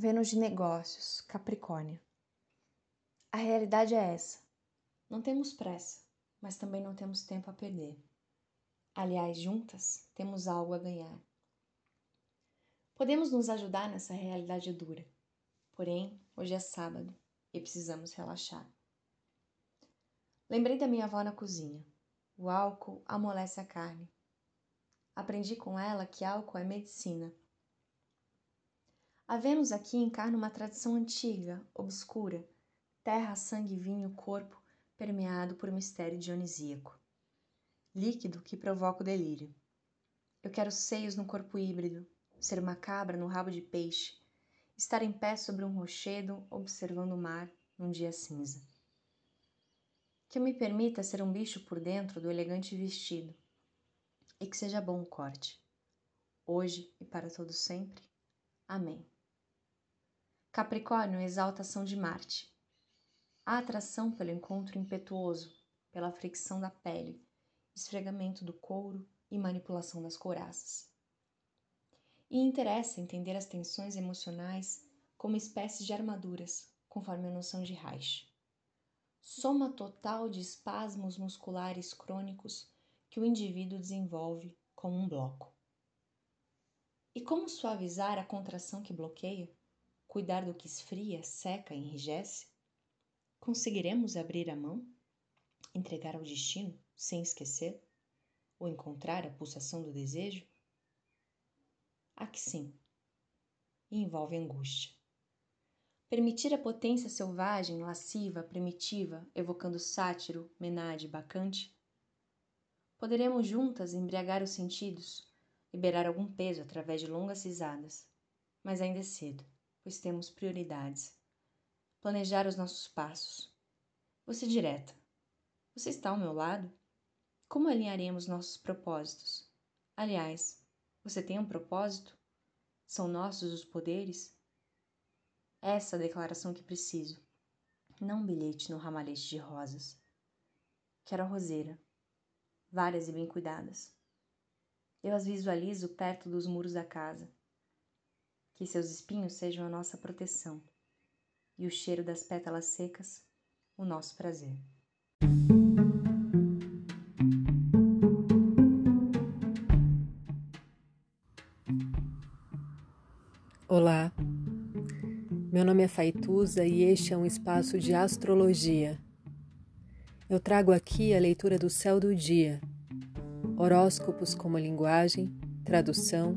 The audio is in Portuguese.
Vênus de Negócios, Capricórnio. A realidade é essa. Não temos pressa, mas também não temos tempo a perder. Aliás, juntas temos algo a ganhar. Podemos nos ajudar nessa realidade dura. Porém, hoje é sábado e precisamos relaxar. Lembrei da minha avó na cozinha. O álcool amolece a carne. Aprendi com ela que álcool é medicina Vênus aqui encarna uma tradição antiga, obscura, terra, sangue, vinho, corpo, permeado por mistério dionisíaco. Líquido que provoca o delírio. Eu quero seios no corpo híbrido, ser uma cabra no rabo de peixe, estar em pé sobre um rochedo observando o mar num dia cinza. Que eu me permita ser um bicho por dentro do elegante vestido e que seja bom o corte. Hoje e para todo sempre. Amém. Capricórnio exaltação de Marte. A atração pelo encontro impetuoso, pela fricção da pele, esfregamento do couro e manipulação das couraças. E interessa entender as tensões emocionais como espécies de armaduras, conforme a noção de Reich. Soma total de espasmos musculares crônicos que o indivíduo desenvolve como um bloco. E como suavizar a contração que bloqueia? Cuidar do que esfria, seca enrijece? Conseguiremos abrir a mão? Entregar ao destino sem esquecer? Ou encontrar a pulsação do desejo? Aqui sim. E envolve angústia. Permitir a potência selvagem, lasciva, primitiva, evocando sátiro, menade, bacante? Poderemos juntas embriagar os sentidos, liberar algum peso através de longas risadas, mas ainda é cedo pois temos prioridades. Planejar os nossos passos. Você direta. Você está ao meu lado? Como alinharemos nossos propósitos? Aliás, você tem um propósito? São nossos os poderes? Essa é a declaração que preciso. Não um bilhete no ramalhete de rosas. Quero a roseira, várias e bem cuidadas. Eu as visualizo perto dos muros da casa que seus espinhos sejam a nossa proteção e o cheiro das pétalas secas, o nosso prazer. Olá, meu nome é Faituza e este é um espaço de astrologia. Eu trago aqui a leitura do céu do dia, horóscopos como linguagem, tradução